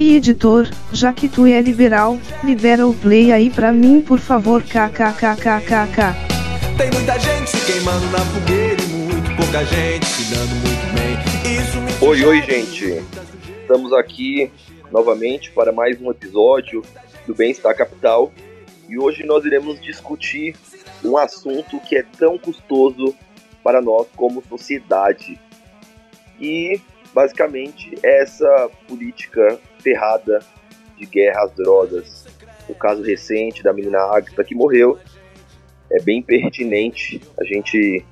E editor, já que tu é liberal, libera o play aí pra mim por favor kkkkk. Tem muita gente se queimando na fogueira e muito pouca gente se dando muito bem. Isso me oi, oi gente. Estamos aqui novamente para mais um episódio do Bem-Estar Capital. E hoje nós iremos discutir um assunto que é tão custoso para nós como sociedade. E basicamente essa política ferrada de guerra às drogas. O caso recente da menina Agatha que morreu é bem pertinente a gente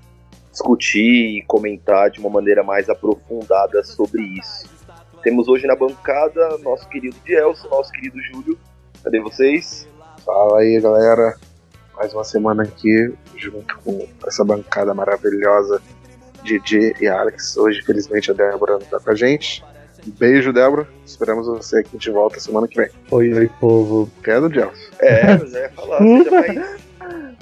discutir e comentar de uma maneira mais aprofundada sobre isso. Temos hoje na bancada nosso querido Gelson, nosso querido Júlio. Cadê vocês? Fala aí, galera. Mais uma semana aqui, junto com essa bancada maravilhosa, Didi e Alex. Hoje, felizmente, a Débora não tá com a gente. Beijo, Débora. Esperamos você aqui de volta semana que vem. Oi, oi, povo. Quero, Gelson. É, mas é falar, seja mais,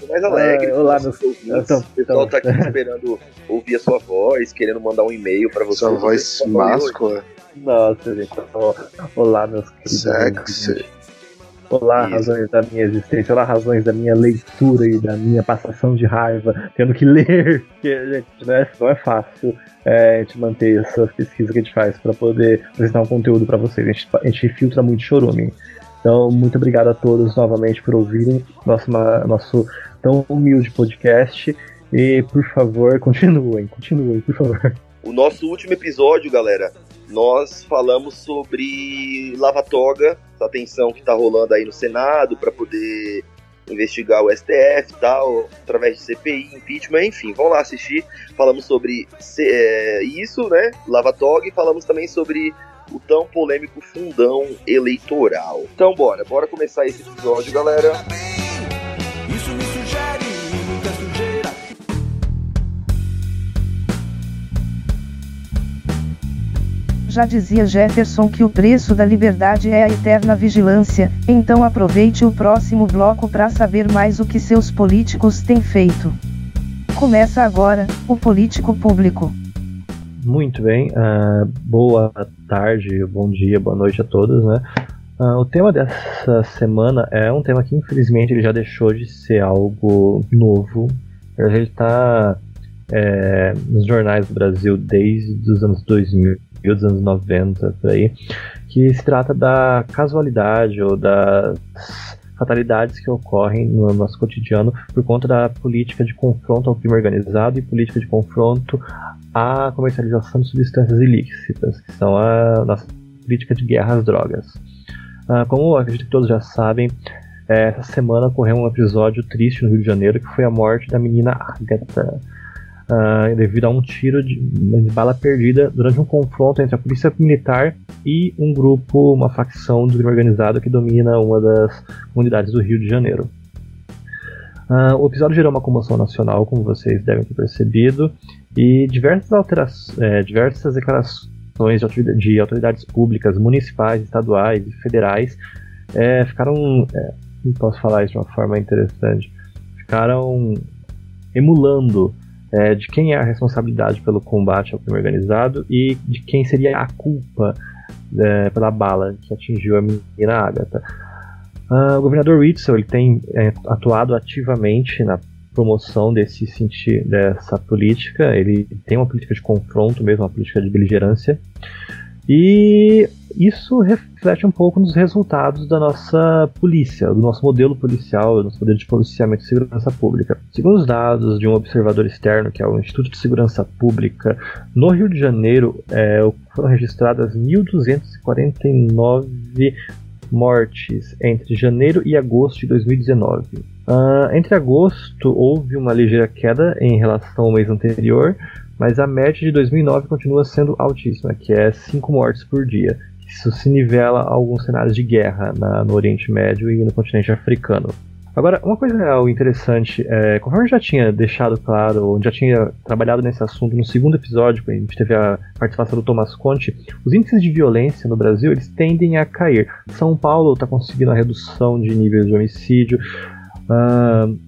mais alegre. Ah, olá, meus ouvintes. O pessoal tá aqui esperando ouvir a sua voz, querendo mandar um e-mail pra você. Sua voz máscula. Nossa, gente. Olá, meus queridos. Sexy. Olá, razões da minha existência, olá, razões da minha leitura e da minha passação de raiva, tendo que ler, porque, gente, né, não é fácil é, a gente manter essa pesquisa que a gente faz para poder apresentar um conteúdo para vocês. A gente, a gente filtra muito chorume. Então, muito obrigado a todos novamente por ouvirem nosso, nosso tão humilde podcast. E, por favor, continuem, continuem, por favor. O nosso último episódio, galera, nós falamos sobre Lava Toga, essa tensão que está rolando aí no Senado para poder investigar o STF e tal, através de CPI, impeachment, enfim, vão lá assistir. Falamos sobre é, isso, né? Lava Toga, e falamos também sobre o tão polêmico fundão eleitoral. Então, bora, bora começar esse episódio, galera. Isso Já dizia Jefferson que o preço da liberdade é a eterna vigilância, então aproveite o próximo bloco para saber mais o que seus políticos têm feito. Começa agora, o Político Público. Muito bem, uh, boa tarde, bom dia, boa noite a todos, né? Uh, o tema dessa semana é um tema que infelizmente ele já deixou de ser algo novo. Ele está é, nos jornais do Brasil desde os anos 2000 dos anos 90, por aí, que se trata da casualidade ou das fatalidades que ocorrem no nosso cotidiano por conta da política de confronto ao crime organizado e política de confronto à comercialização de substâncias ilícitas, que são a nossa política de guerra às drogas. Uh, como acredito que todos já sabem, essa semana ocorreu um episódio triste no Rio de Janeiro que foi a morte da menina Agatha uh, devido a um tiro de, de, bala perdida durante um confronto entre a polícia militar e um grupo, uma facção do crime organizado que domina uma das comunidades do Rio de Janeiro. Uh, o episódio gerou uma comoção nacional, como vocês devem ter percebido, e diversas, alterações, é, diversas declarações de, de, autoridades públicas, municipais, estaduais e federais é, ficaram, é, posso falar isso de uma forma interessante, ficaram emulando é, de quem é a responsabilidade pelo combate ao crime organizado e de quem seria a culpa é, pela bala que atingiu a menina Agatha. Uh, o governador Whitson ele tem é, atuado ativamente na promoção desse sentido, dessa política. Ele tem uma política de confronto mesmo, uma política de beligerância. E isso reflete um pouco nos resultados da nossa polícia, do nosso modelo policial, do nosso modelo de policiamento e segurança pública. Segundo os dados de um observador externo, que é o Instituto de Segurança Pública, no Rio de Janeiro é, foram registradas 1.249 mortes entre janeiro e agosto de 2019. Uh, ah, entre agosto houve uma ligeira queda em relação ao mês anterior, mas a média de 2009 continua sendo altíssima, que é 5 mortes por dia, isso se nivela a alguns cenários de guerra na, no Oriente Médio e no continente africano. Agora, uma coisa interessante, é, conforme eu já tinha deixado claro, já tinha trabalhado nesse assunto no segundo episódio, quando a gente teve a participação do Thomas Conte, os índices de violência no Brasil eles tendem a cair. São Paulo está conseguindo a redução de níveis de homicídio, uh,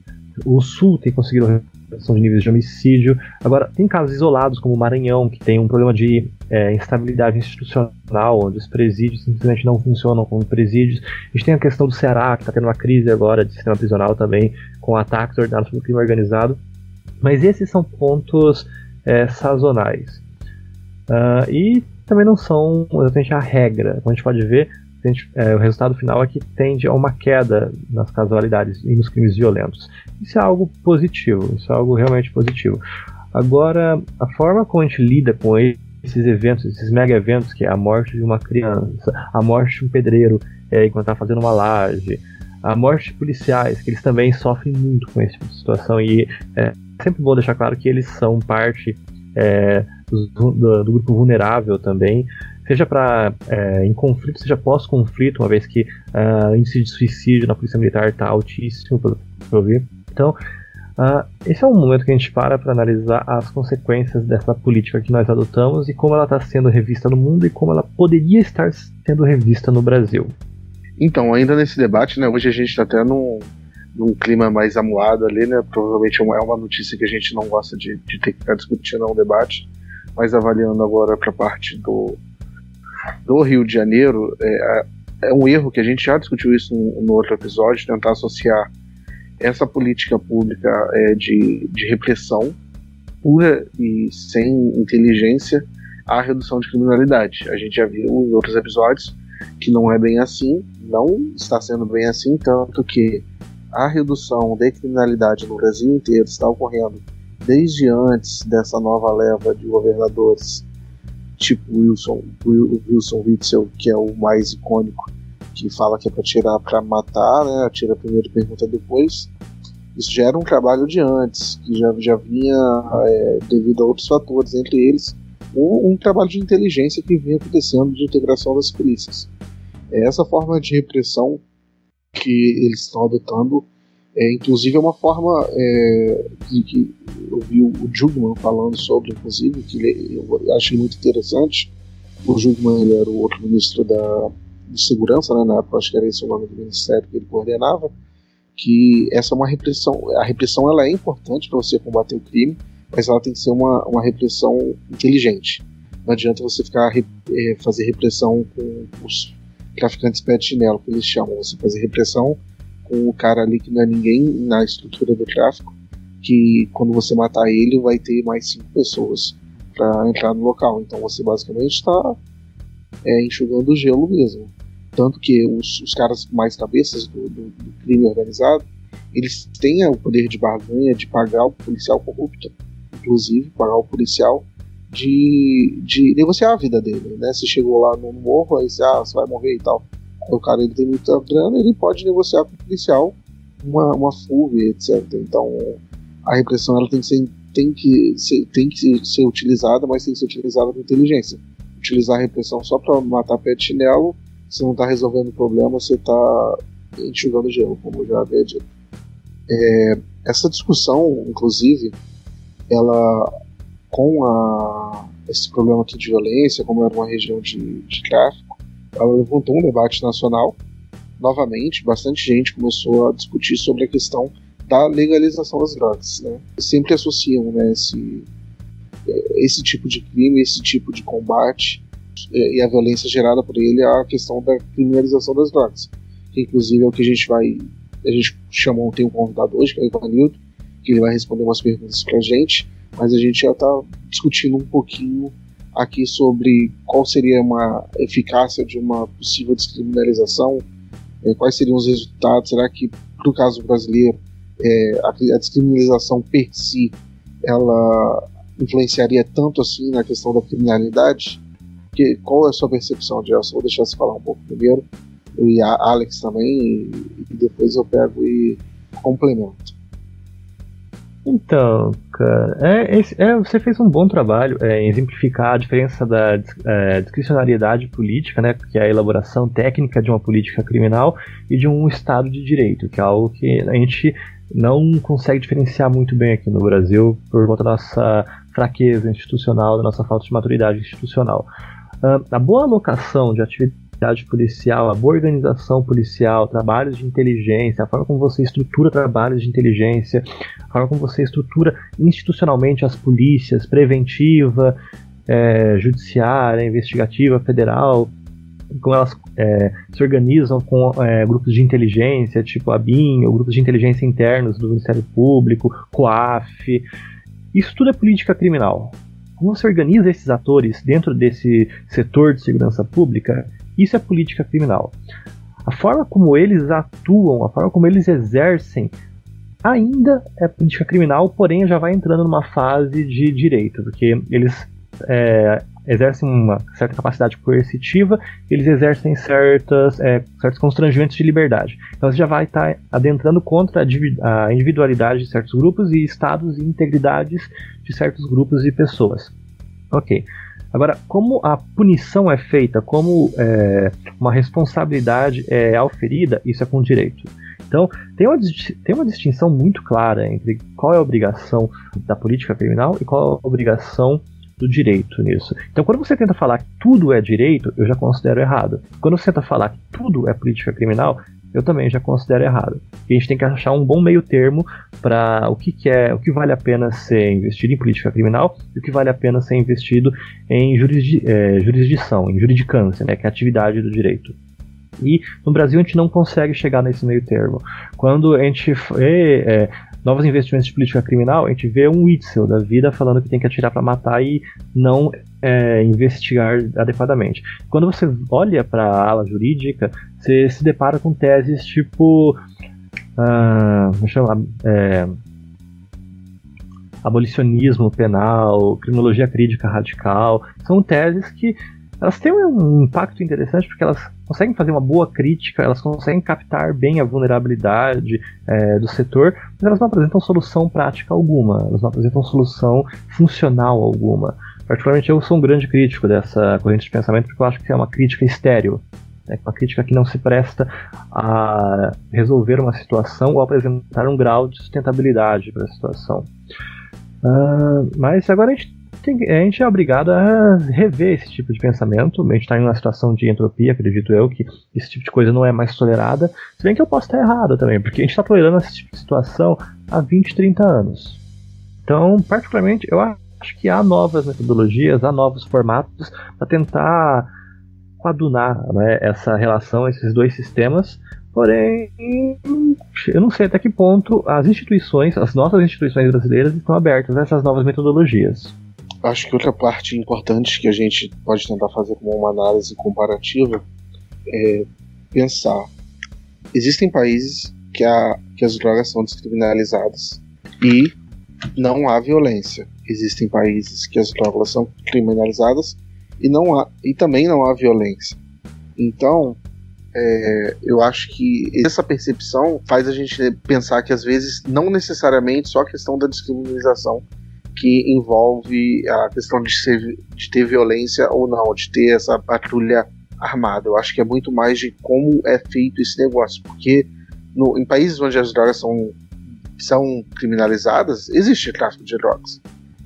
o Sul tem conseguido são de níveis de homicídio. Agora, tem casos isolados, como o Maranhão, que tem um problema de é, instabilidade institucional, onde os presídios simplesmente não funcionam como presídios. A gente tem a questão do Ceará, que está tendo uma crise agora de sistema prisional também, com ataques ordenados pelo crime organizado. Mas esses são pontos é, sazonais. Uh, e também não são exatamente a regra. Como a gente pode ver, é, o resultado final é que tende a uma queda nas casualidades e nos crimes violentos. Isso é algo positivo, isso é algo realmente positivo. Agora, a forma como a gente lida com esses eventos, esses mega eventos, que é a morte de uma criança, a morte de um pedreiro é, enquanto está fazendo uma laje, a morte de policiais, que eles também sofrem muito com esse tipo de situação e é sempre bom deixar claro que eles são parte é, do, do, do, grupo vulnerável também, seja para é, em conflito, seja pós-conflito, uma vez que uh, o índice de suicídio na polícia militar está altíssimo, pelo que eu vi. Então, uh, esse é um momento que a gente para para analisar as consequências dessa política que nós adotamos e como ela está sendo revista no mundo e como ela poderia estar sendo revista no Brasil. Então, ainda nesse debate, né, hoje a gente está até num, num clima mais amuado ali, né? Provavelmente é uma notícia que a gente não gosta de, de ter que ficar discutindo, é um debate. Mas avaliando agora para a parte do, do Rio de Janeiro, é, é, um erro que a gente já discutiu isso no, no outro episódio, tentar associar essa política pública é, de, de repressão pura e sem inteligência à redução de criminalidade. A gente já viu em outros episódios que não é bem assim, não está sendo bem assim, tanto que a redução da criminalidade no Brasil inteiro está ocorrendo desde antes dessa nova leva de governadores, tipo Wilson, Wilson Witzel, que é o mais icônico, que fala que é para tirar para matar, né? Atira primeiro e pergunta depois. Isso já era um trabalho de antes, que já, já vinha é, devido a outros fatores, entre eles um, um, trabalho de inteligência que vinha acontecendo de integração das polícias. É essa forma de repressão que eles estão adotando é, inclusive é uma forma é, que, que, eu vi o Jugman falando sobre, inclusive, que ele, eu achei muito interessante. O Jugman ele era o outro ministro da, de segurança, né, na época acho que era esse o nome do ministério que ele coordenava, que essa é uma repressão, a repressão ela é importante para você combater o crime, mas ela tem que ser uma, uma repressão inteligente. Não adianta você ficar é, fazer repressão com os traficantes pé de chinelo, que eles chamam, você fazer repressão com o cara ali que não é ninguém na estrutura do tráfico, que quando você matar ele vai ter mais cinco pessoas para entrar no local. Então você basicamente está é, enxugando o gelo mesmo. Tanto que os, os caras mais cabeças do, do, do, crime organizado, eles têm o poder de barganha de pagar o policial corrupto, inclusive pagar o policial de, de negociar a vida dele, né? Se chegou lá no morro, aí você, ah, você vai morrer e tal o cara ele tem muita grana, ele pode negociar com o policial uma, uma fuga, etc. Então a repressão ela tem que ser tem que ser, tem que ser utilizada, mas tem que ser utilizada com inteligência. Utilizar a repressão só para matar pé de chinelo, você não está resolvendo o problema, você está enxugando gelo, como eu já havia dito. É, essa discussão, inclusive, ela com a, esse problema aqui de violência, como era uma região de, de tráfico, ela levantou um debate nacional. Novamente, bastante gente começou a discutir sobre a questão da legalização das drogas. Né? Sempre associam né, esse, é, esse tipo de crime, esse tipo de combate é, e a violência gerada por ele à questão da criminalização das drogas. Que inclusive é o que a gente vai. A gente chamou, tem um convidado hoje, que é o Ivanildo, que ele vai responder umas perguntas pra gente, mas a gente já está discutindo um pouquinho aqui sobre qual seria uma eficácia de uma possível descriminalização, é, quais seriam os resultados, será que no caso brasileiro a, a, descriminalização per si ela influenciaria tanto assim na questão da criminalidade? Que, qual é a sua percepção, Gelson? Vou deixar você falar um pouco primeiro, e a Alex também, e, e depois eu pego e complemento. Então, cara, é, é, você fez um bom trabalho é, em exemplificar a diferença da é, discricionariedade política, né, que é a elaboração técnica de uma política criminal, e de um Estado de Direito, que é algo que a gente não consegue diferenciar muito bem aqui no Brasil por conta da nossa fraqueza institucional, da nossa falta de maturidade institucional. Uh, a boa alocação de atividades atividade policial, a boa organização policial, trabalhos de inteligência, a forma como você estrutura trabalhos de inteligência, a forma como você estrutura institucionalmente as polícias, preventiva, é, judiciária, investigativa, federal, como elas é, se organizam com é, grupos de inteligência, tipo a BIM, ou grupos de inteligência internos do Ministério Público, COAF. Isso tudo é política criminal. Como você organiza esses atores dentro desse setor de segurança pública, isso é política criminal. A forma como eles atuam, a forma como eles exercem, ainda é política criminal, porém já vai entrando numa fase de direito, porque eles é, exercem uma certa capacidade coercitiva, eles exercem certas, é, certos constrangimentos de liberdade. Então você já vai estar tá adentrando contra a individualidade de certos grupos e estados e integridades de certos grupos e pessoas. Ok. Agora, como a punição é feita, como é, uma responsabilidade é auferida, isso é com direito. Então, tem uma, tem uma distinção muito clara entre qual é a obrigação da política criminal e qual é a obrigação do direito nisso. Então, quando você tenta falar que tudo é direito, eu já considero errado. Quando você tenta falar que tudo é política criminal, eu também já considero errado. E a gente tem que achar um bom meio termo para o que, que, é, o que vale a pena ser investido em política criminal e o que vale a pena ser investido em jurisdi é, jurisdição, em juridicância, né, que é a atividade do direito. E no Brasil a gente não consegue chegar nesse meio termo. Quando a gente vê é, novos investimentos de política criminal, a gente vê um Witzel da vida falando que tem que atirar para matar e não é, investigar adequadamente. Quando você olha para a ala jurídica, você se depara com teses tipo. Uh, chama, é, abolicionismo penal, criminologia crítica radical. São teses que elas têm um impacto interessante porque elas conseguem fazer uma boa crítica, elas conseguem captar bem a vulnerabilidade é, do setor, mas elas não apresentam solução prática alguma, elas não apresentam solução funcional alguma. Particularmente eu sou um grande crítico dessa corrente de pensamento porque eu acho que é uma crítica estéreo. Né, uma crítica que não se presta a resolver uma situação ou apresentar um grau de sustentabilidade para a situação. Uh, mas agora a gente, tem, a gente é obrigado a rever esse tipo de pensamento. A gente está em uma situação de entropia, acredito eu, que esse tipo de coisa não é mais tolerada. Se bem que eu posso estar errado também, porque a gente está tolerando esse tipo de situação há 20, 30 anos. Então, particularmente, eu acho acho que há novas metodologias, há novos formatos para tentar coadunar né, essa relação, esses dois sistemas. Porém, eu não sei até que ponto as instituições, as nossas instituições brasileiras, estão abertas a essas novas metodologias. Acho que outra parte importante que a gente pode tentar fazer como uma análise comparativa é pensar. Existem países que, que as drogas são descriminalizadas e não há violência. Existem países que as drogas são criminalizadas e não há e também não há violência. Então, é, eu acho que essa percepção faz a gente pensar que às vezes não necessariamente só a questão da descriminalização que envolve a questão de, ser, de ter violência ou não, de ter essa patrulha armada. Eu acho que é muito mais de como é feito esse negócio, porque no, em países onde as drogas são são criminalizadas, existe tráfico de drogas.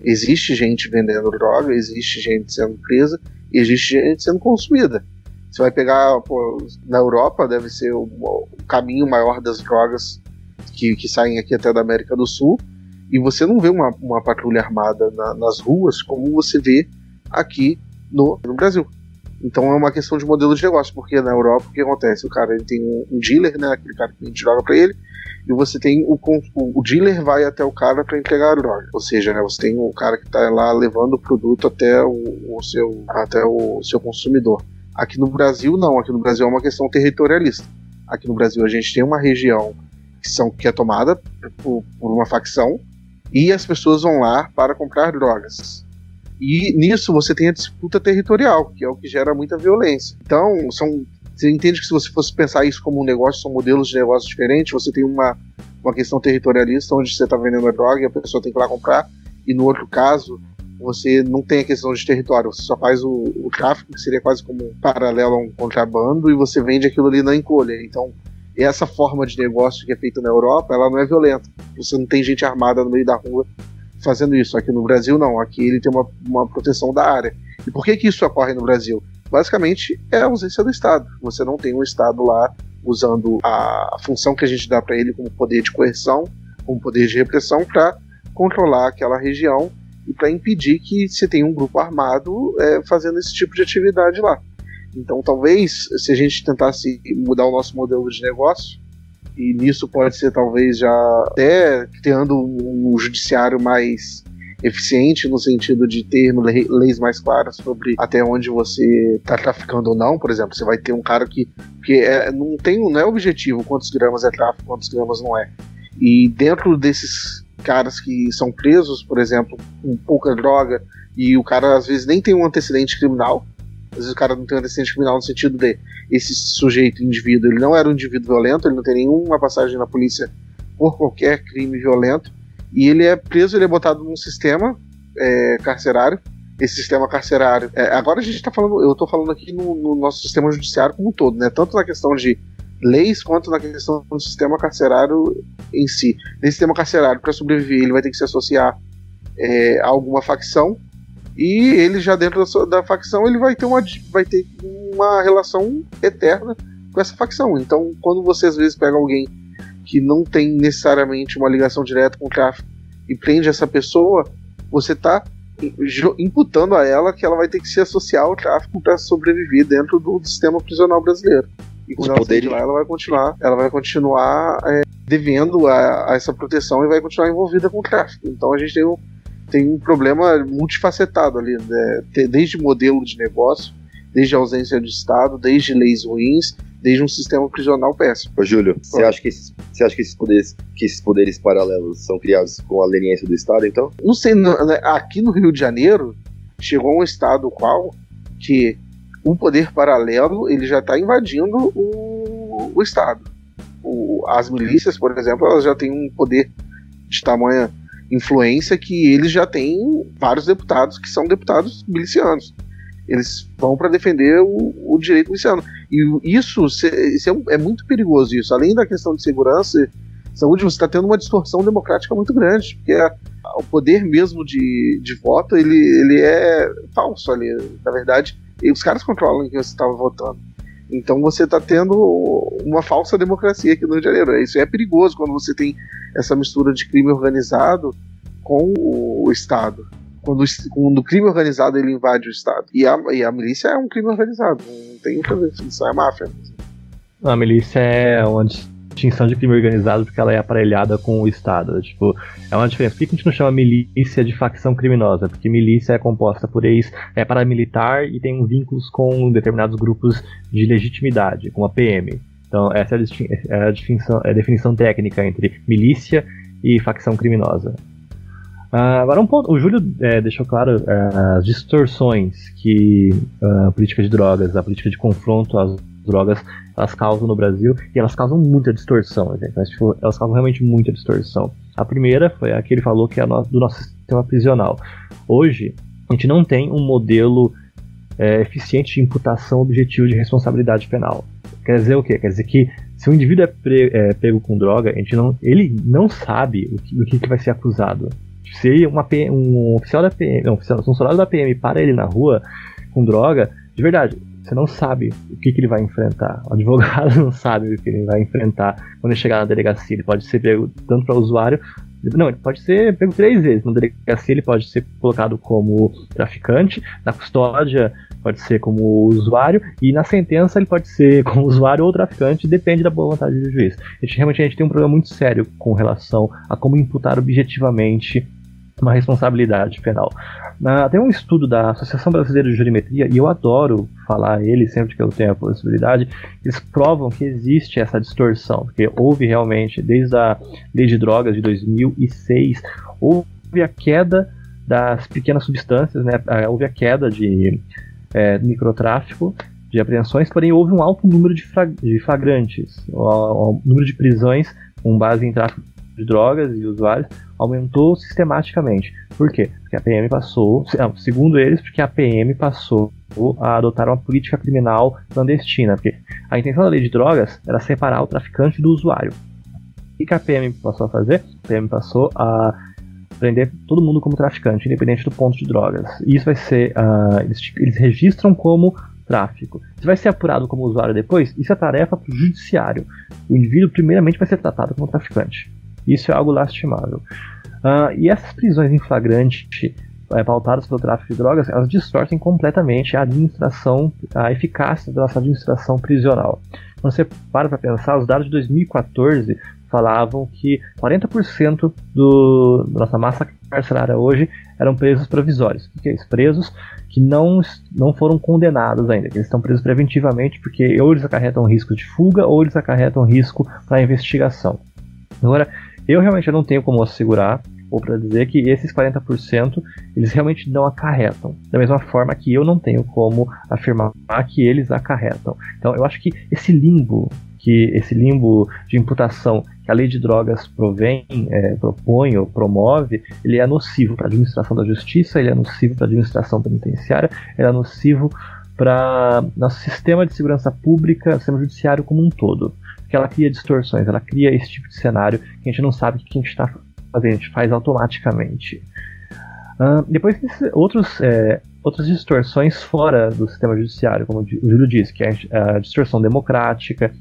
Existe gente vendendo droga, existe gente sendo presa, existe gente sendo consumida. Você vai pegar, pô, na Europa, deve ser o, o, caminho maior das drogas que, que saem aqui até da América do Sul, e você não vê uma, uma patrulha armada na, nas ruas como você vê aqui no, no Brasil. Então é uma questão de modelo de negócio, porque na Europa o que acontece? O cara ele tem um, um dealer, né, aquele cara que vende droga para ele, e você tem o, o, dealer vai até o cara para entregar a droga. Ou seja, né, você tem o cara que está lá levando o produto até o, o, seu, até o seu consumidor. Aqui no Brasil, não. Aqui no Brasil é uma questão territorialista. Aqui no Brasil a gente tem uma região que, são, que é tomada por, por uma facção e as pessoas vão lá para comprar drogas. E nisso você tem a disputa territorial, que é o que gera muita violência. Então, são você entende que se você fosse pensar isso como um negócio, são modelos de negócio diferentes, você tem uma, uma questão territorialista, onde você está vendendo a droga e a pessoa tem que ir lá comprar, e no outro caso, você não tem a questão de território, você só faz o, o tráfico, que seria quase como um paralelo a um contrabando, e você vende aquilo ali na encolha. Então, essa forma de negócio que é feita na Europa, ela não é violenta. Você não tem gente armada no meio da rua fazendo isso. Aqui no Brasil, não. Aqui ele tem uma, uma proteção da área. E por que, que isso ocorre no Brasil? Basicamente, é a ausência do Estado. Você não tem um Estado lá usando a função que a gente dá para ele como poder de coerção, como poder de repressão, para controlar aquela região e para impedir que se tenha um grupo armado é, fazendo esse tipo de atividade lá. Então, talvez, se a gente tentasse mudar o nosso modelo de negócio, e nisso pode ser talvez já até criando um judiciário mais eficiente no sentido de ter leis mais claras sobre até onde você está traficando ou não. Por exemplo, você vai ter um cara que, que é, não tem não é objetivo quantos gramas é tráfico, quantos gramas não é. E dentro desses caras que são presos, por exemplo, com pouca droga e o cara às vezes nem tem um antecedente criminal, às vezes o cara não tem um antecedente criminal no sentido de esse sujeito, indivíduo, ele não era um indivíduo violento, ele não tem nenhuma passagem na polícia por qualquer crime violento, e ele é preso, ele é botado num sistema é, carcerário. Esse sistema carcerário. É, agora a gente está falando, eu estou falando aqui no, no, nosso sistema judiciário como um todo, né? Tanto na questão de leis quanto na questão do sistema carcerário em si. Nesse sistema carcerário, para sobreviver, ele vai ter que se associar é, a alguma facção e ele já dentro da, da, facção ele vai ter uma vai ter uma relação eterna com essa facção. Então, quando você às vezes pega alguém que não tem necessariamente uma ligação direta com o tráfico e prende essa pessoa, você está imputando a ela que ela vai ter que se associar ao tráfico para sobreviver dentro do sistema prisional brasileiro. E quando Os ela poderes... lá, ela vai continuar, ela vai continuar é, devendo a, a, essa proteção e vai continuar envolvida com o tráfico. Então a gente tem um, tem um problema multifacetado ali, né? desde modelo de negócio, desde ausência de Estado, desde leis ruins, desde um sistema prisional péssimo. Ô, Júlio, você acha, que esses, você acha que esses, poderes, que esses poderes paralelos são criados com a leniência do Estado, então? Não sei, né, aqui no Rio de Janeiro chegou um estado qual que o poder paralelo ele já está invadindo o, o Estado. O, as milícias, por exemplo, elas já têm um poder de tamanha influência que eles já têm vários deputados que são deputados milicianos. Eles vão para defender o, o, direito miliciano. E isso, é, é, muito perigoso isso. Além da questão de segurança saúde, você está tendo uma distorção democrática muito grande, porque a, o poder mesmo de, de voto ele, ele é falso ali. Na verdade, os caras controlam quem você estava votando. Então você está tendo uma falsa democracia aqui no Rio de Janeiro. Isso é perigoso quando você tem essa mistura de crime organizado com o Estado quando, quando o crime organizado ele invade o Estado. E a, e a milícia é um crime organizado, não tem outra definição, é máfia. A milícia é uma distinção de crime organizado porque ela é aparelhada com o Estado. Tipo, é uma diferença. Por que a gente não chama milícia de facção criminosa? Porque milícia é composta por ex, é paramilitar e tem vínculos com determinados grupos de legitimidade, como a PM. Então, essa é a, é a, definição, é a definição técnica entre milícia e facção criminosa. Uh, agora um ponto, o Júlio é, deixou claro uh, as distorções que uh, a política de drogas, a política de confronto às drogas, elas causam no Brasil e elas causam muita distorção, gente, mas tipo, elas causam realmente muita distorção. A primeira foi a que ele falou que é no, do nosso sistema prisional. Hoje a gente não tem um modelo é, eficiente de imputação objetivo de responsabilidade penal. Quer dizer o quê? Quer dizer que se um indivíduo é, pre, é pego com droga, a gente não, ele não sabe o que, que, que vai ser acusado se uma PM, um oficial da PM, um, oficial, soldado da PM para ele na rua com droga, de verdade, você não sabe o que, que ele vai enfrentar. O advogado não sabe o que ele vai enfrentar quando ele chegar na delegacia. Ele pode ser pego tanto para o usuário. Não, ele pode ser pego três vezes. Na delegacia ele pode ser colocado como traficante, na custódia pode ser como usuário, e na sentença ele pode ser como usuário ou traficante, depende da boa vontade do juiz. A gente, realmente a gente tem um problema muito sério com relação a como imputar objetivamente uma responsabilidade penal. Tem um estudo da Associação Brasileira de Jurimetria, e eu adoro falar ele sempre que eu tenho a possibilidade, eles provam que existe essa distorção, porque houve realmente, desde a lei de drogas de 2006, houve a queda das pequenas substâncias, né? Ah, houve a queda de é, microtráfico, de apreensões, porém houve um alto número de, de flagrantes, o número de prisões com base em tráfico de drogas e usuários aumentou sistematicamente. Por quê? Porque a PM passou, segundo eles, porque a PM passou a adotar uma política criminal clandestina. Porque a intenção da lei de drogas era separar o traficante do usuário. O que a PM passou a fazer? A PM passou a prender todo mundo como traficante, independente do ponto de drogas. E isso vai ser. Uh, eles, eles registram como tráfico. Se vai ser apurado como usuário depois, isso é tarefa para o judiciário. O indivíduo, primeiramente, vai ser tratado como traficante. Isso é algo lastimável. Uh, e essas prisões em flagrante, é, pautadas pelo tráfico de drogas, elas distorcem completamente a administração, a eficácia da nossa administração prisional. Quando você para para pensar, os dados de 2014 falavam que 40% do, da nossa massa carcerária hoje eram presos provisórios. O que é isso? Presos que não, não foram condenados ainda, que eles estão presos preventivamente porque ou eles acarretam risco de fuga ou eles acarretam risco para investigação. Agora, eu realmente não tenho como assegurar ou para dizer que esses 40% eles realmente não acarretam, da mesma forma que eu não tenho como afirmar que eles acarretam. Então, eu acho que esse limbo que esse limbo de imputação que a lei de drogas provém, é, propõe ou promove, ele é nocivo para a administração da justiça, ele é nocivo para a administração penitenciária, ele é nocivo para nosso sistema de segurança pública, sistema judiciário como um todo. Porque ela cria distorções, ela cria esse tipo de cenário que a gente não sabe o que a gente está fazendo, a gente faz automaticamente. Uh, depois outros, é, outras distorções fora do sistema judiciário, como o Júlio disse, que é a distorção democrática,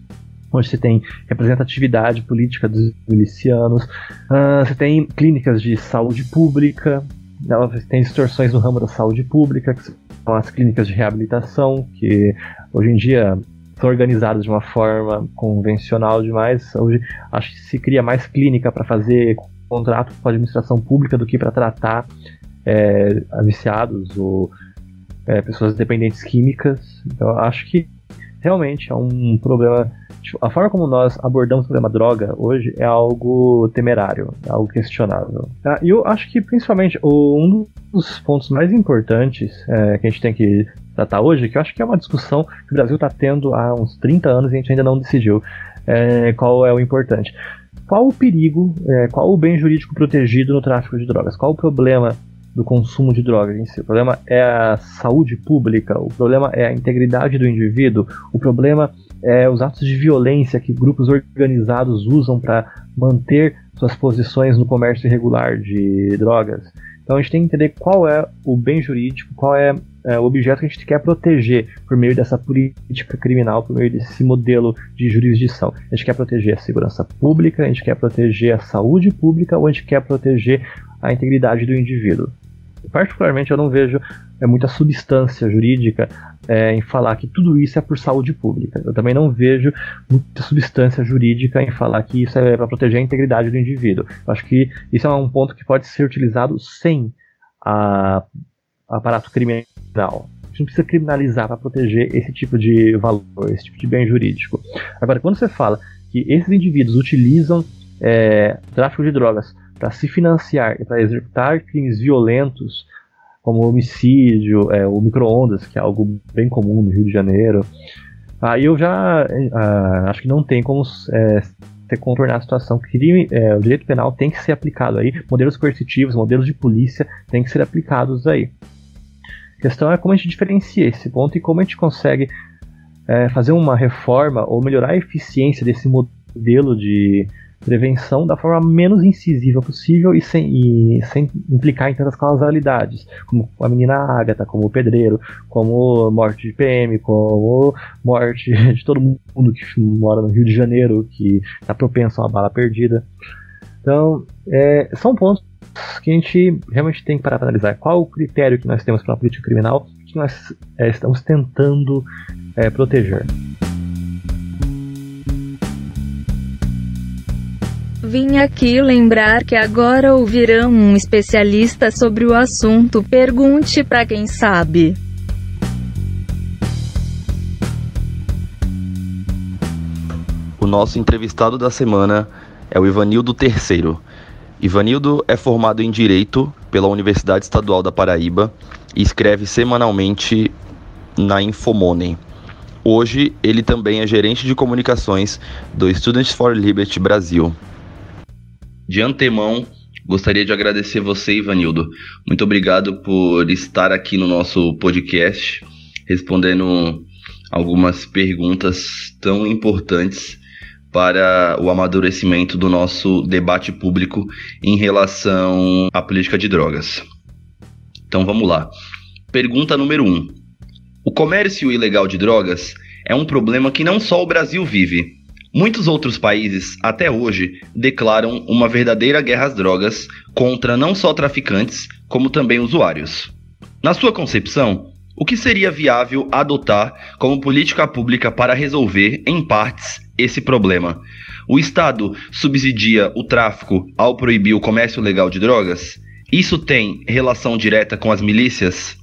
onde você tem representatividade política dos milicianos, uh, você tem clínicas de saúde pública, né, você tem distorções no ramo da saúde pública, que são as clínicas de reabilitação, que hoje em dia são organizadas de uma forma convencional demais. Hoje acho que se cria mais clínica para fazer contrato com a administração pública do que para tratar é, viciados ou é, pessoas dependentes químicas. Então acho que realmente é um problema Tipo, a forma como nós abordamos o problema droga hoje é algo temerário, é algo questionável. Ah, e eu acho que, principalmente, um dos pontos mais importantes é, que a gente tem que tratar hoje, que eu acho que é uma discussão que o Brasil está tendo há uns 30 anos e a gente ainda não decidiu é, qual é o importante. Qual o perigo, é, qual o bem jurídico protegido no tráfico de drogas? Qual o problema do consumo de drogas em si. O problema é a saúde pública, o problema é a integridade do indivíduo, o problema é, os atos de violência que grupos organizados usam para manter suas posições no comércio irregular de drogas. Então a gente tem que entender qual é o bem jurídico, qual é, é, o objeto que a gente quer proteger por meio dessa política criminal, por meio desse modelo de jurisdição. A gente quer proteger a segurança pública, a gente quer proteger a saúde pública ou a gente quer proteger a integridade do indivíduo. Particularmente, eu não vejo é, muita substância jurídica é, em falar que tudo isso é por saúde pública. Eu também não vejo muita substância jurídica em falar que isso é para proteger a integridade do indivíduo. Eu acho que isso é um ponto que pode ser utilizado sem a, aparato criminal. A gente não precisa criminalizar para proteger esse tipo de valor, esse tipo de bem jurídico. Agora, quando você fala que esses indivíduos utilizam é, tráfico de drogas para se financiar e para executar crimes violentos como homicídio, é, o micro-ondas, que é algo bem comum no Rio de Janeiro. Aí eu já uh, acho que não tem como é, ter contornar a situação. Crime, é, o direito penal tem que ser aplicado aí, modelos coercitivos, modelos de polícia têm que ser aplicados aí. A questão é como a gente diferencia esse ponto e como a gente consegue é, fazer uma reforma ou melhorar a eficiência desse modelo de prevenção da forma menos incisiva possível e sem, e sem implicar em tantas causalidades, como a menina Agatha, como o pedreiro, como morte de PM, como morte de todo mundo que mora no Rio de Janeiro, que está propenso a uma bala perdida. Então, é, são pontos que a gente realmente tem que parar para analisar. Qual o critério que nós temos para a política criminal que nós é, estamos tentando é, proteger. Vim aqui lembrar que agora ouvirão um especialista sobre o assunto. Pergunte para quem sabe. O nosso entrevistado da semana é o Ivanildo Terceiro. Ivanildo é formado em Direito pela Universidade Estadual da Paraíba e escreve semanalmente na Infomoney. Hoje, ele também é gerente de comunicações do Students for Liberty Brasil. De antemão, gostaria de agradecer você, Ivanildo. Muito obrigado por estar aqui no nosso podcast, respondendo algumas perguntas tão importantes para o amadurecimento do nosso debate público em relação à política de drogas. Então vamos lá. Pergunta número 1. Um. O comércio ilegal de drogas é um problema que não só o Brasil vive. Muitos outros países, até hoje, declaram uma verdadeira guerra às drogas contra não só traficantes, como também usuários. Na sua concepção, o que seria viável adotar como política pública para resolver, em partes, esse problema? O Estado subsidia o tráfico ao proibir o comércio legal de drogas? Isso tem relação direta com as milícias?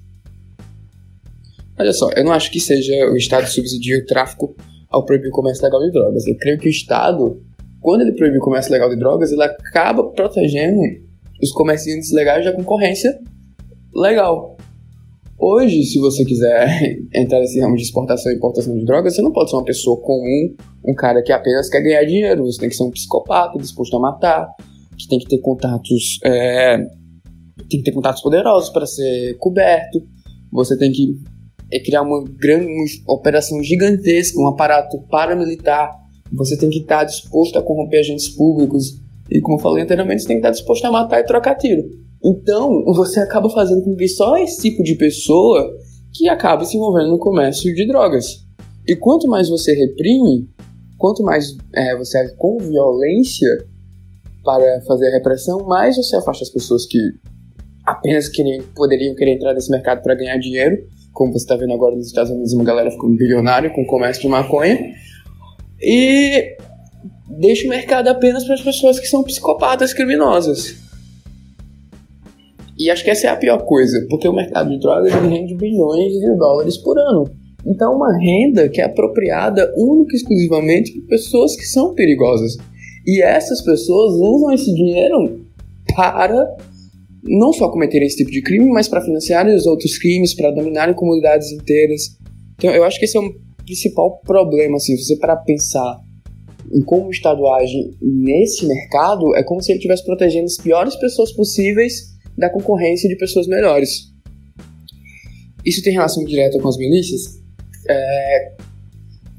Olha só, eu não acho que seja o Estado subsidiar o tráfico ao proibir o comércio legal de drogas. Eu creio que o Estado, quando ele proíbe o comércio legal de drogas, ele acaba protegendo os comerciantes legais da concorrência legal. Hoje, se você quiser entrar nesse ramo de exportação e importação de drogas, você não pode ser uma pessoa comum, um cara que apenas quer ganhar dinheiro. Você tem que ser um psicopata disposto a matar, que tem que ter contatos, é, tem que ter contatos poderosos para ser coberto. Você tem que é criar uma grande uma operação gigantesca, um aparato paramilitar. Você tem que estar disposto a corromper agentes públicos. E como eu falei anteriormente, você tem que estar disposto a matar e trocar tiro. Então, você acaba fazendo com que só esse tipo de pessoa que acabe se envolvendo no comércio de drogas. E quanto mais você reprime, quanto mais é, você age com violência para fazer a repressão, mais você afasta as pessoas que apenas queriam, poderiam querer entrar nesse mercado para ganhar dinheiro como você está vendo agora nos Estados Unidos, uma galera ficando bilionária com o comércio de maconha. E deixa o mercado apenas para as pessoas que são psicopatas criminosas. E acho que essa é a pior coisa, porque o mercado de drogas rende bilhões de dólares por ano. Então, uma renda que é apropriada única e exclusivamente por pessoas que são perigosas. E essas pessoas usam esse dinheiro para não só cometerem esse tipo de crime, mas para financiarem os outros crimes, para dominarem comunidades inteiras. Então, eu acho que esse é o principal problema, assim, você para pensar em como o Estado age nesse mercado, é como se ele estivesse protegendo as piores pessoas possíveis da concorrência de pessoas melhores. Isso tem relação direta com as milícias? É...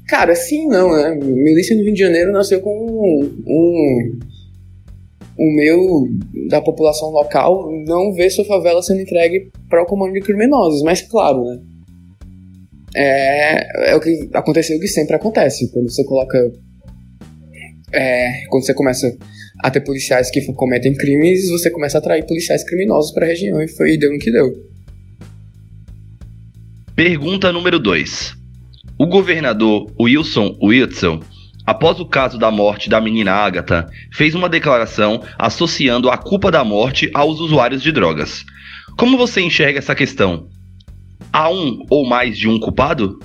Cara, sim não, né? Milícia no Rio de Janeiro nasceu com um, um o meu, da população local, não vê sua favela sendo entregue para o comando de criminosos. Mas, claro, né? É, é o que aconteceu o que sempre acontece. Quando você coloca. É, quando você começa a ter policiais que cometem crimes, você começa a atrair policiais criminosos para a região. E foi deu no que deu. Pergunta número 2. O governador Wilson Wilson após o caso da morte da menina Agatha, fez uma declaração associando a culpa da morte aos usuários de drogas. Como você enxerga essa questão? Há um ou mais de um culpado?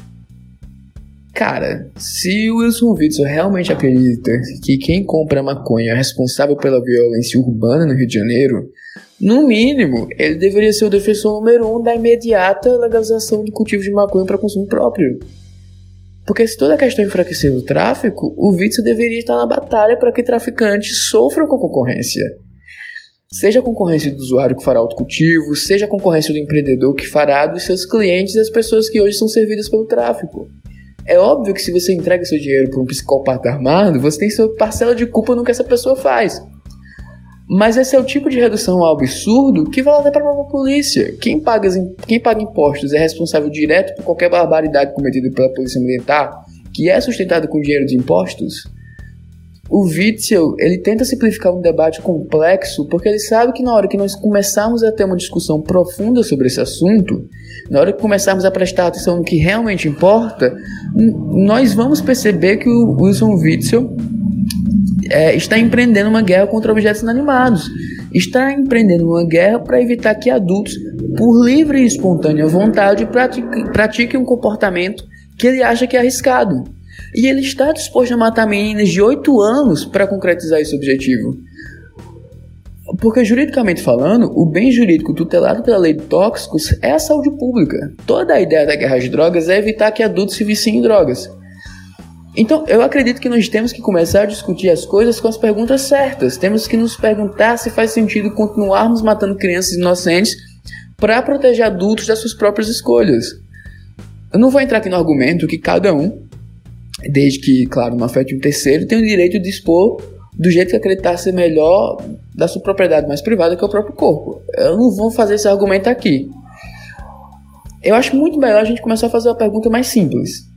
Cara, se o Wilson Witzel realmente acredita que quem compra maconha é responsável pela violência urbana no Rio de Janeiro, no mínimo, ele deveria ser o defensor número um da imediata legalização do cultivo de maconha para consumo próprio. Porque se toda a questão enfraquecer o tráfico, o Witzel deveria estar na batalha para que traficantes sofram com a concorrência. Seja a concorrência do usuário que fará autocultivo, seja a concorrência do empreendedor que fará dos seus clientes e das pessoas que hoje são servidas pelo tráfico. É óbvio que se você entrega seu dinheiro para um psicopata armado, você tem sua parcela de culpa no que essa pessoa faz. Mas esse é o tipo de redução ao absurdo que vai até para a própria polícia. Quem paga, quem paga impostos é responsável direto por qualquer barbaridade cometida pela polícia militar, que é sustentada com dinheiro de impostos. O Witzel, ele tenta simplificar um debate complexo porque ele sabe que na hora que nós começarmos a ter uma discussão profunda sobre esse assunto, na hora que começarmos a prestar atenção no que realmente importa, nós vamos perceber que o Wilson Witzel é, está empreendendo uma guerra contra objetos inanimados. Está empreendendo uma guerra para evitar que adultos, por livre e espontânea vontade, pratiquem, pratiquem um comportamento que ele acha que é arriscado. E ele está disposto a matar meninas de 8 anos para concretizar esse objetivo. Porque, juridicamente falando, o bem jurídico tutelado pela lei de tóxicos é a saúde pública. Toda a ideia da guerra de drogas é evitar que adultos se viciem em drogas. Então, eu acredito que nós temos que começar a discutir as coisas com as perguntas certas. Temos que nos perguntar se faz sentido continuarmos matando crianças inocentes para proteger adultos das suas próprias escolhas. Eu não vou entrar aqui no argumento que cada um, desde que, claro, não afete um terceiro, tem o direito de expor do jeito que acreditar ser melhor da sua propriedade mais privada que é o próprio corpo. Eu não vou fazer esse argumento aqui. Eu acho muito melhor a gente começar a fazer uma pergunta mais simples.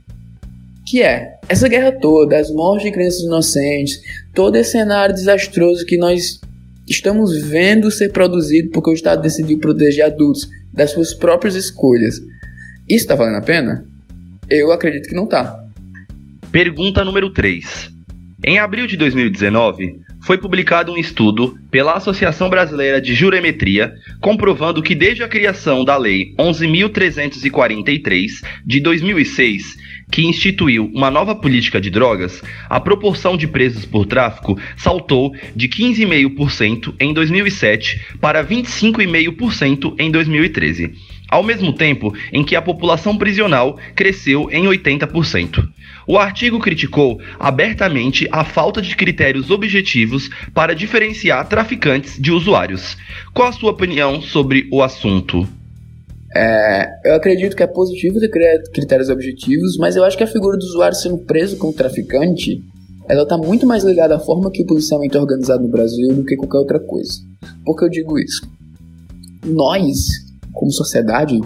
Que é, essa guerra toda, as mortes de crianças inocentes, todo esse cenário desastroso que nós estamos vendo ser produzido porque o Estado decidiu proteger adultos das suas próprias escolhas. Isso está valendo a pena? Eu acredito que não está. Pergunta número 3. Em abril de 2019, foi publicado um estudo pela Associação Brasileira de Juremetria comprovando que desde a criação da Lei 11.343 de 2006, que instituiu uma nova política de drogas, a proporção de presos por tráfico saltou de 15,5% em 2007 para 25,5% em 2013, ao mesmo tempo em que a população prisional cresceu em 80%. O artigo criticou abertamente a falta de critérios objetivos para diferenciar traficantes de usuários. Qual a sua opinião sobre o assunto? É, eu acredito que é positivo ter critérios objetivos, mas eu acho que a figura do usuário sendo preso como traficante, ela está muito mais ligada à forma que o policiamento é organizado no Brasil do que qualquer outra coisa. Por que eu digo isso? Nós, como sociedade,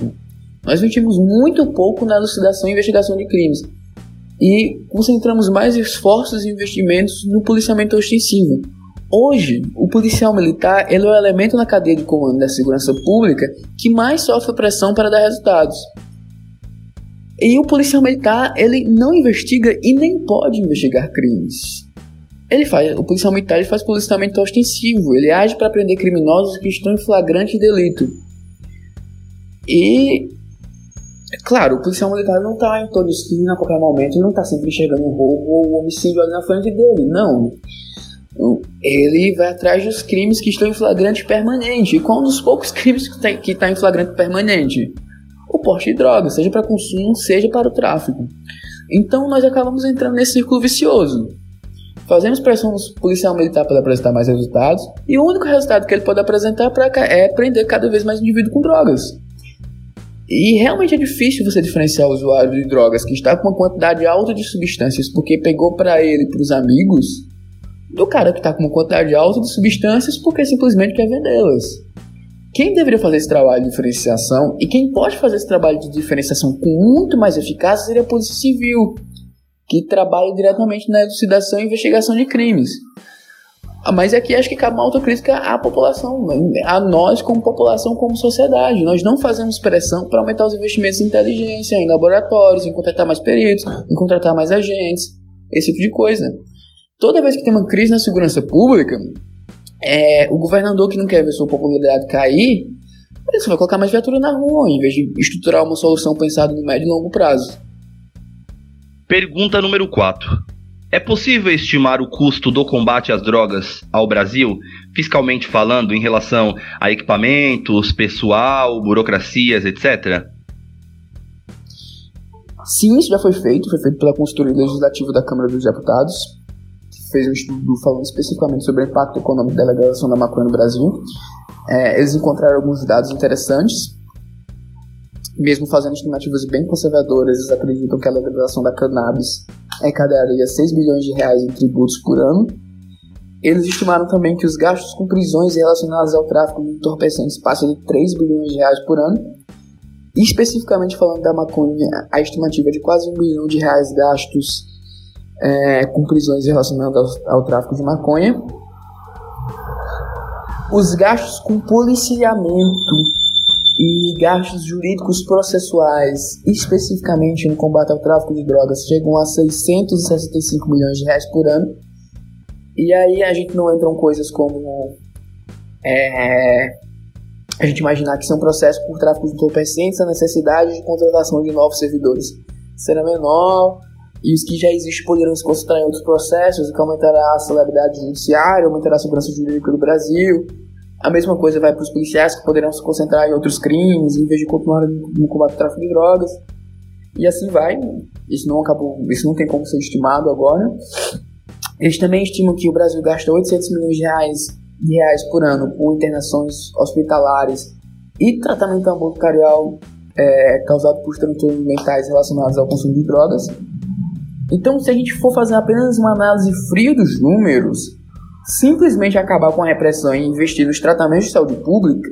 nós investimos muito pouco na elucidação e investigação de crimes e concentramos mais esforços e investimentos no policiamento ostensivo. Hoje, o policial militar é o elemento na cadeia de comando da segurança pública que mais sofre pressão para dar resultados. E o policial militar ele não investiga e nem pode investigar crimes. Ele faz, o policial militar ele faz policiamento ostensivo, ele age para prender criminosos que estão em flagrante delito. E é claro, o policial militar não está em toda esquina a qualquer momento, não está sempre chegando um roubo ou homicídio ali na frente dele, não. Ele vai atrás dos crimes que estão em flagrante permanente. E qual um dos poucos crimes que está tá em flagrante permanente? O porte de drogas, seja para consumo, seja para o tráfico. Então nós acabamos entrando nesse círculo vicioso. Fazemos pressão no policial militar para apresentar mais resultados, e o único resultado que ele pode apresentar é prender cada vez mais indivíduos com drogas. E realmente é difícil você diferenciar o usuário de drogas que está com uma quantidade alta de substâncias porque pegou para ele e para os amigos do cara que está com uma quantidade alta de substâncias porque simplesmente quer vendê-las. Quem deveria fazer esse trabalho de diferenciação e quem pode fazer esse trabalho de diferenciação com muito mais eficácia seria a Polícia Civil, que trabalha diretamente na elucidação e investigação de crimes. Ah, mas aqui acho que cabe uma autocrítica à população, a nós como população, como sociedade. Nós não fazemos pressão para aumentar os investimentos em inteligência, em laboratórios, em contratar mais peritos, em contratar mais agentes, esse tipo de coisa. Toda vez que tem uma crise na segurança pública, é, o governador que não quer ver sua popularidade cair, ele vai colocar mais viatura na rua, em vez de estruturar uma solução pensada no médio e longo prazo. Pergunta número 4. É possível estimar o custo do combate às drogas ao Brasil, fiscalmente falando, em relação a equipamentos, pessoal, burocracias, etc? Sim, isso já foi feito, foi feito pela consultoria legislativa da Câmara dos Deputados, fez um estudo falando especificamente sobre o impacto econômico da legalização da maconha no Brasil. É, eles encontraram alguns dados interessantes, mesmo fazendo estimativas bem conservadoras, eles acreditam que a legalização da cannabis arrecadaria 6 bilhões de reais em tributos por ano. Eles estimaram também que os gastos com prisões relacionados ao tráfico de entorpecentes passam de 3 bilhões de reais por ano. E especificamente falando da maconha, a estimativa é de quase 1 bilhão de reais gastos é, com prisões relacionadas ao, ao tráfico de maconha. Os gastos com policiamento e gastos jurídicos processuais, especificamente no combate ao tráfico de drogas, chegam a 665 milhões de reais por ano. E aí a gente não entra em coisas como é, a gente imaginar que são processos por tráfico de entorpecentes, a necessidade de contratação de novos servidores será menor, e os que já existem poderão se concentrar em outros processos, o que aumentará a celeridade judiciária, aumentará a segurança jurídica do Brasil, a mesma coisa vai para os policiais que poderão se concentrar em outros crimes, em vez de continuar no combate ao tráfico de drogas. E assim vai. Isso não acabou, isso não tem como ser estimado agora. Eles também estimam que o Brasil gasta 800 milhões de reais, de reais por ano com internações hospitalares e tratamento ambulatorial é, causado por transtornos mentais relacionados ao consumo de drogas. Então, se a gente for fazer apenas uma análise fria dos números, simplesmente acabar com a repressão e investir nos tratamentos de saúde pública,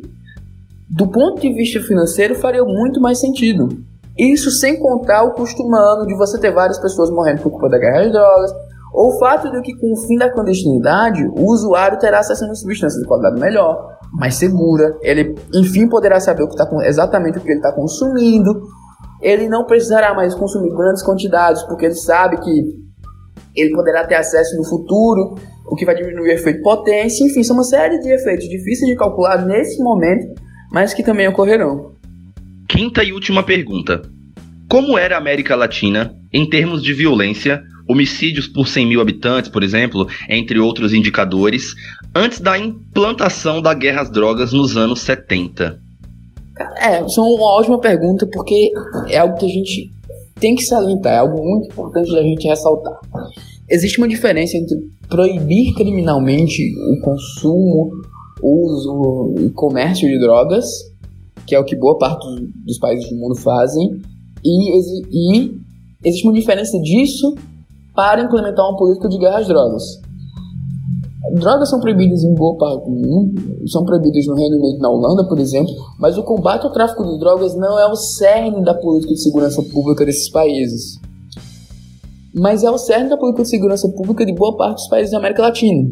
do ponto de vista financeiro, faria muito mais sentido. Isso sem contar o custo humano de você ter várias pessoas morrendo por culpa da guerra de drogas, ou o fato de que com o fim da clandestinidade, o usuário terá acesso a uma substância de qualidade melhor, mais segura, ele enfim poderá saber o que tá, exatamente o que ele está consumindo, ele não precisará mais consumir grandes quantidades, porque ele sabe que ele poderá ter acesso no futuro, o que vai diminuir o efeito potência, enfim, são uma série de efeitos difíceis de calcular nesse momento, mas que também ocorrerão. Quinta e última pergunta. Como era a América Latina em termos de violência, homicídios por 100 mil habitantes, por exemplo, entre outros indicadores, antes da implantação da guerra às drogas nos anos 70? É, é uma ótima pergunta porque é algo que a gente tem que salientar, é algo muito importante da gente ressaltar. Existe uma diferença entre proibir criminalmente o consumo, uso e comércio de drogas que é o que boa parte dos países do mundo fazem, e, e existe uma diferença disso para implementar uma política de guerra às drogas. Drogas são proibidas em boa parte do mundo, são proibidas no Reino Unido, na Holanda, por exemplo, mas o combate ao tráfico de drogas não é o cerne da política de segurança pública desses países. Mas é o cerne da política de segurança pública de boa parte dos países da América Latina.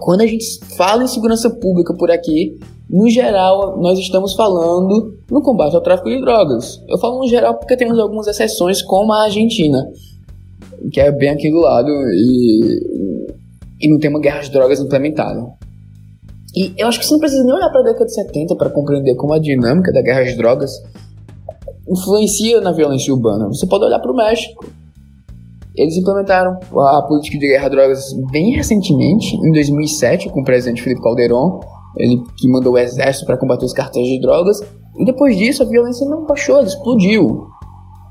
Quando a gente fala em segurança pública por aqui, no geral, nós estamos falando no combate ao tráfico de drogas. Eu falo no geral porque temos algumas exceções, como a Argentina, que é bem aqui do lado e, e não tem uma guerra de drogas implementada. E eu acho que você não precisa nem olhar para a década de 70 para compreender como a dinâmica da guerra de drogas influencia na violência urbana. Você pode olhar para o México. Eles implementaram a política de guerra de drogas bem recentemente, em 2007, com o presidente Felipe Calderón ele que mandou o exército para combater os cartéis de drogas. E depois disso, a violência não baixou, ela explodiu.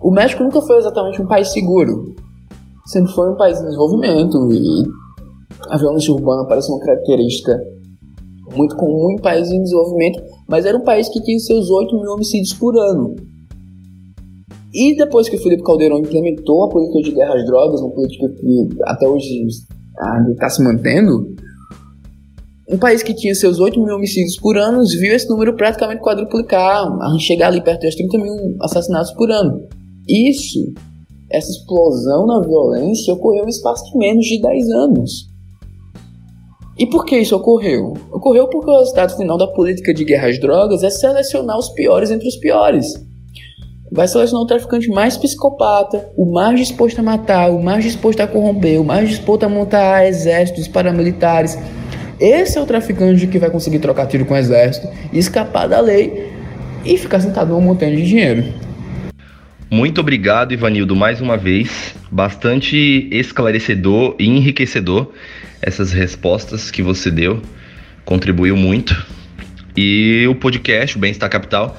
O México nunca foi exatamente um país seguro. Sempre foi um país em desenvolvimento e a violência urbana parece uma característica muito comum em países em desenvolvimento, mas era um país que tinha seus 8 mil homicídios por ano. E depois que o Felipe Caldeirão implementou a política de guerra às drogas, uma política que até hoje está se mantendo, um país que tinha seus 8 mil homicídios por ano viu esse número praticamente quadruplicar, a chegar ali perto dos 30 mil assassinatos por ano. Isso, essa explosão na violência ocorreu em espaço de menos de 10 anos. E por que isso ocorreu? Ocorreu porque o resultado final da política de guerra às drogas é selecionar os piores entre os piores. Vai selecionar o traficante mais psicopata, o mais disposto a matar, o mais disposto a corromper, o mais disposto a montar exércitos paramilitares, esse é o traficante que vai conseguir trocar tiro com o exército, escapar da lei e ficar sentado numa montanha de dinheiro. Muito obrigado, Ivanildo, mais uma vez. Bastante esclarecedor e enriquecedor essas respostas que você deu. Contribuiu muito. E o podcast, o Bem-Estar Capital,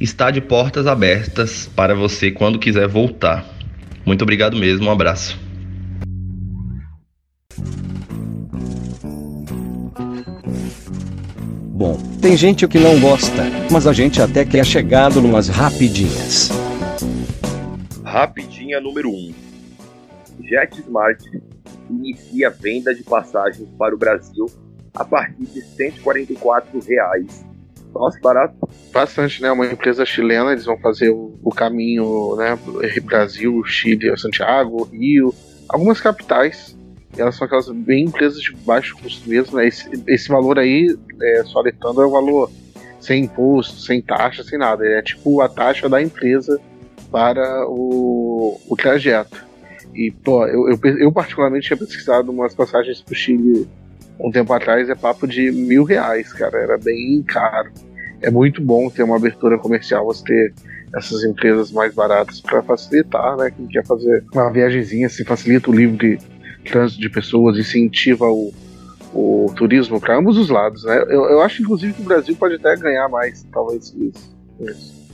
está de portas abertas para você quando quiser voltar. Muito obrigado mesmo, um abraço. Bom, tem gente que não gosta, mas a gente até que é chegado numas rapidinhas. Rapidinha número 1. JetSmart inicia venda de passagens para o Brasil a partir de 144 reais. Nossa, barato. Bastante, né? Uma empresa chilena, eles vão fazer o, o caminho, né? Brasil, Chile, Santiago, Rio, algumas capitais elas são aquelas bem empresas de baixo custo mesmo, né? Esse, esse valor aí, é, só é o valor sem imposto, sem taxa, sem nada. É tipo a taxa da empresa para o, o trajeto. E, pô, eu, eu, eu particularmente tinha pesquisado umas passagens para o Chile um tempo atrás, é papo de mil reais, cara. Era bem caro. É muito bom ter uma abertura comercial, você ter essas empresas mais baratas para facilitar, né? Quem quer fazer uma viagemzinha, assim, facilita o livre trânsito de pessoas, incentiva o, o turismo para ambos os lados. Né? Eu, eu acho, inclusive, que o Brasil pode até ganhar mais, talvez, isso. isso.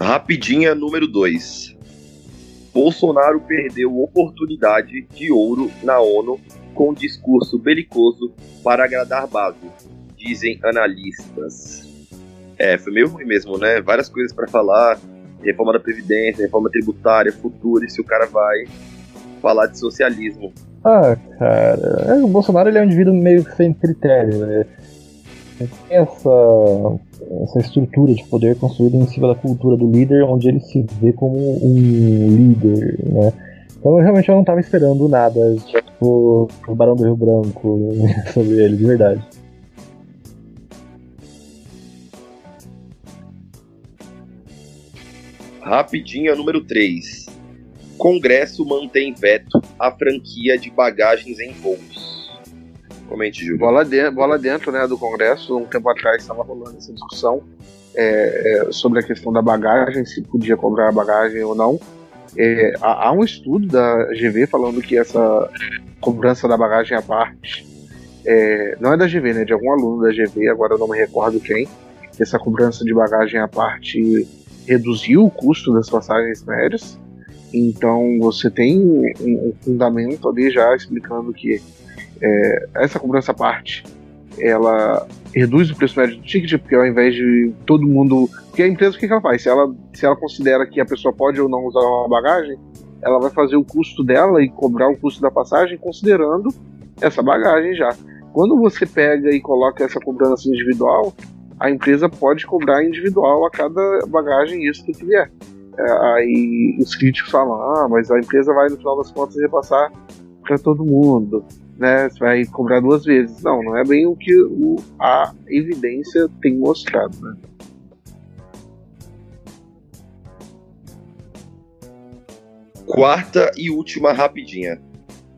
Rapidinha número 2. Bolsonaro perdeu oportunidade de ouro na ONU com discurso belicoso para agradar base, dizem analistas. É, foi meio ruim mesmo, né? Várias coisas para falar, reforma da Previdência, reforma tributária, futuro, e se o cara vai falar de socialismo. Ah, cara, é, o Bolsonaro ele é um indivíduo meio sem critério, né? Essa, essa estrutura de poder construída em cima da cultura do líder, onde ele se vê como um líder, né? Então eu realmente eu não estava esperando nada, tipo, o Barão do Rio Branco sobre ele, de verdade. Rapidinha número 3. Congresso mantém veto à franquia de bagagens em voos. Comente, Júlio. Bola, de, bola dentro né, do Congresso, um tempo atrás estava rolando essa discussão é, é, sobre a questão da bagagem, se podia cobrar a bagagem ou não. É, há, há, um estudo da GV falando que essa cobrança da bagagem à parte, é, não é da GV, né, de algum aluno da GV, agora eu não me recordo quem, que essa cobrança de bagagem à parte reduziu o custo das passagens aéreas. Então você tem um, um fundamento ali já explicando que é, essa cobrança à parte ela reduz o preço médio do ticket, porque ao invés de todo mundo. Porque a empresa o que, ela faz? Se ela, se ela considera que a pessoa pode ou não usar uma bagagem, ela vai fazer o custo dela e cobrar o custo da passagem considerando essa bagagem já. Quando você pega e coloca essa cobrança individual, a empresa pode cobrar individual a cada bagagem isso que vier. É, aí os críticos falam, ah, mas a empresa vai no final das contas repassar para todo mundo né, você vai cobrar duas vezes. Não, não é bem o que o, a evidência tem mostrado, né? Quarta e última rapidinha.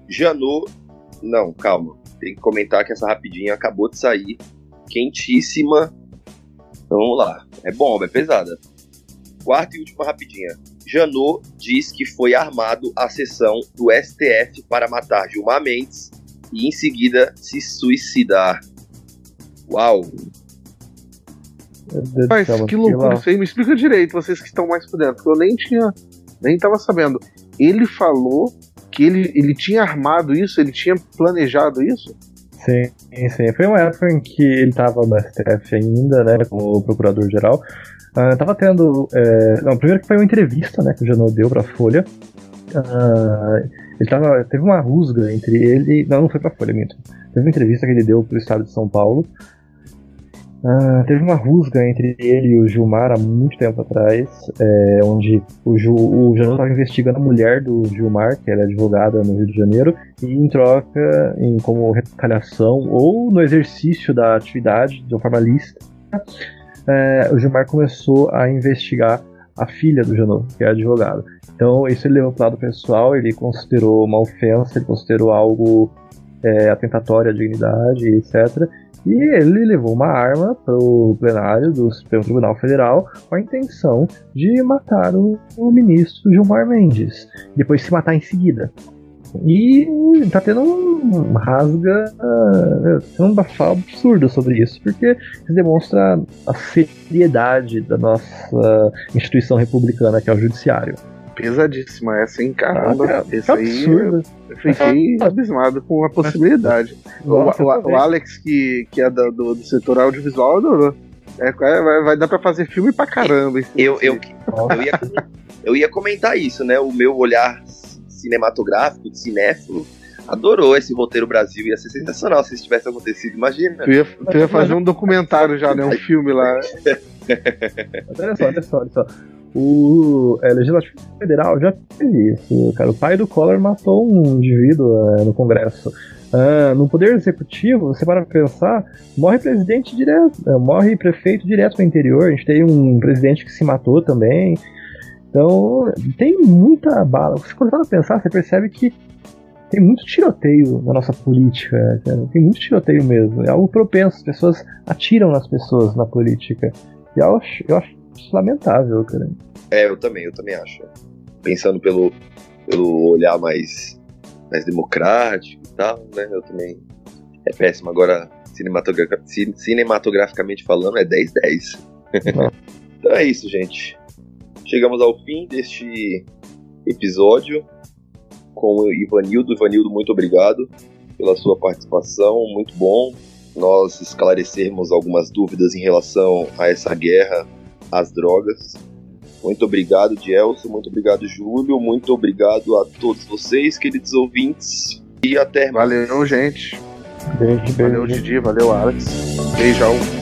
Janot. Não, calma. Tem que comentar que essa rapidinha acabou de sair. Quentíssima. Então vamos lá. É bomba, é pesada. Quarta e última rapidinha. Janot diz que foi armado a sessão do STF para matar Gilmar Mendes e em seguida se suicidar. Uau! Mas que loucura isso aí, me explica direito, vocês que estão mais por dentro, porque eu nem tinha, nem tava sabendo. Ele falou que ele, ele tinha armado isso, ele tinha planejado isso? Sim, sim. Foi uma época em que ele estava no STF ainda, né, como procurador-geral. Uh, tava tendo. É... Não, primeiro que foi uma entrevista, né, que o Janot deu pra Folha. Uh, ele tava, teve uma rusga entre ele. Não, não foi pra Folha, minto. Teve uma entrevista que ele deu pro estado de São Paulo. Uh, teve uma rusga entre ele e o Gilmar há muito tempo atrás, é, onde o, Ju, o Janot estava investigando a mulher do Gilmar, que era advogada no Rio de Janeiro, e em troca, em, como retaliação ou no exercício da atividade de uma forma lícita, é, o Gilmar começou a investigar a filha do Janot, que é advogada. Então, isso ele levou para o lado pessoal, ele considerou uma ofensa, ele considerou algo é, atentatório à dignidade, etc. E ele levou uma arma para o plenário do Supremo Tribunal Federal com a intenção de matar o, o ministro Gilmar Mendes, depois se matar em seguida. E tá tendo um rasga, uh, um bafal absurdo sobre isso, porque isso demonstra a seriedade da nossa instituição republicana, que é o Judiciário. Pesadíssima essa, hein? Caramba, ah, é, aí eu fiquei abismado com a possibilidade. Nossa, o, o, o, Alex, que, que é do, do, do setor audiovisual, adorou. É, é, vai, vai, dar pra fazer filme pra caramba. Eu, eu, eu, ia, eu ia comentar isso, né? O meu olhar cinematográfico, de cinéfilo, adorou esse roteiro Brasil. Ia ser sensacional se isso tivesse acontecido, imagina. Tu ia, tu ia fazer um documentário já, né? Um filme lá. olha só, olha só, olha só. O é, Legislativo Federal já fez isso, cara. O pai do Collor matou um indivíduo é, no Congresso. Uh, no Poder Executivo, você para pensar, morre presidente direto, uh, morre prefeito direto no interior. A gente tem um presidente que se matou também. Então, tem muita bala. Você quando para pensar, você percebe que tem muito tiroteio na nossa política. Cara. Tem muito tiroteio mesmo. É algo propenso. As pessoas atiram nas pessoas na política. E eu acho, eu acho lamentável, cara. É, eu também, eu também acho. Pensando pelo, pelo olhar mais, mais democrático e tal, né? Eu também. É péssimo. Agora, cinematograficamente falando, é 10-10. então é isso, gente. Chegamos ao fim deste episódio com o Ivanildo. Ivanildo, muito obrigado pela sua participação, muito bom nós esclarecermos algumas dúvidas em relação a essa guerra às drogas. Muito obrigado, Gelson, muito obrigado, Júlio, muito obrigado a todos vocês, queridos ouvintes, e até mais. Valeu, gente. Beijo, beijo. Valeu, Didi, valeu, Alex. Beijão.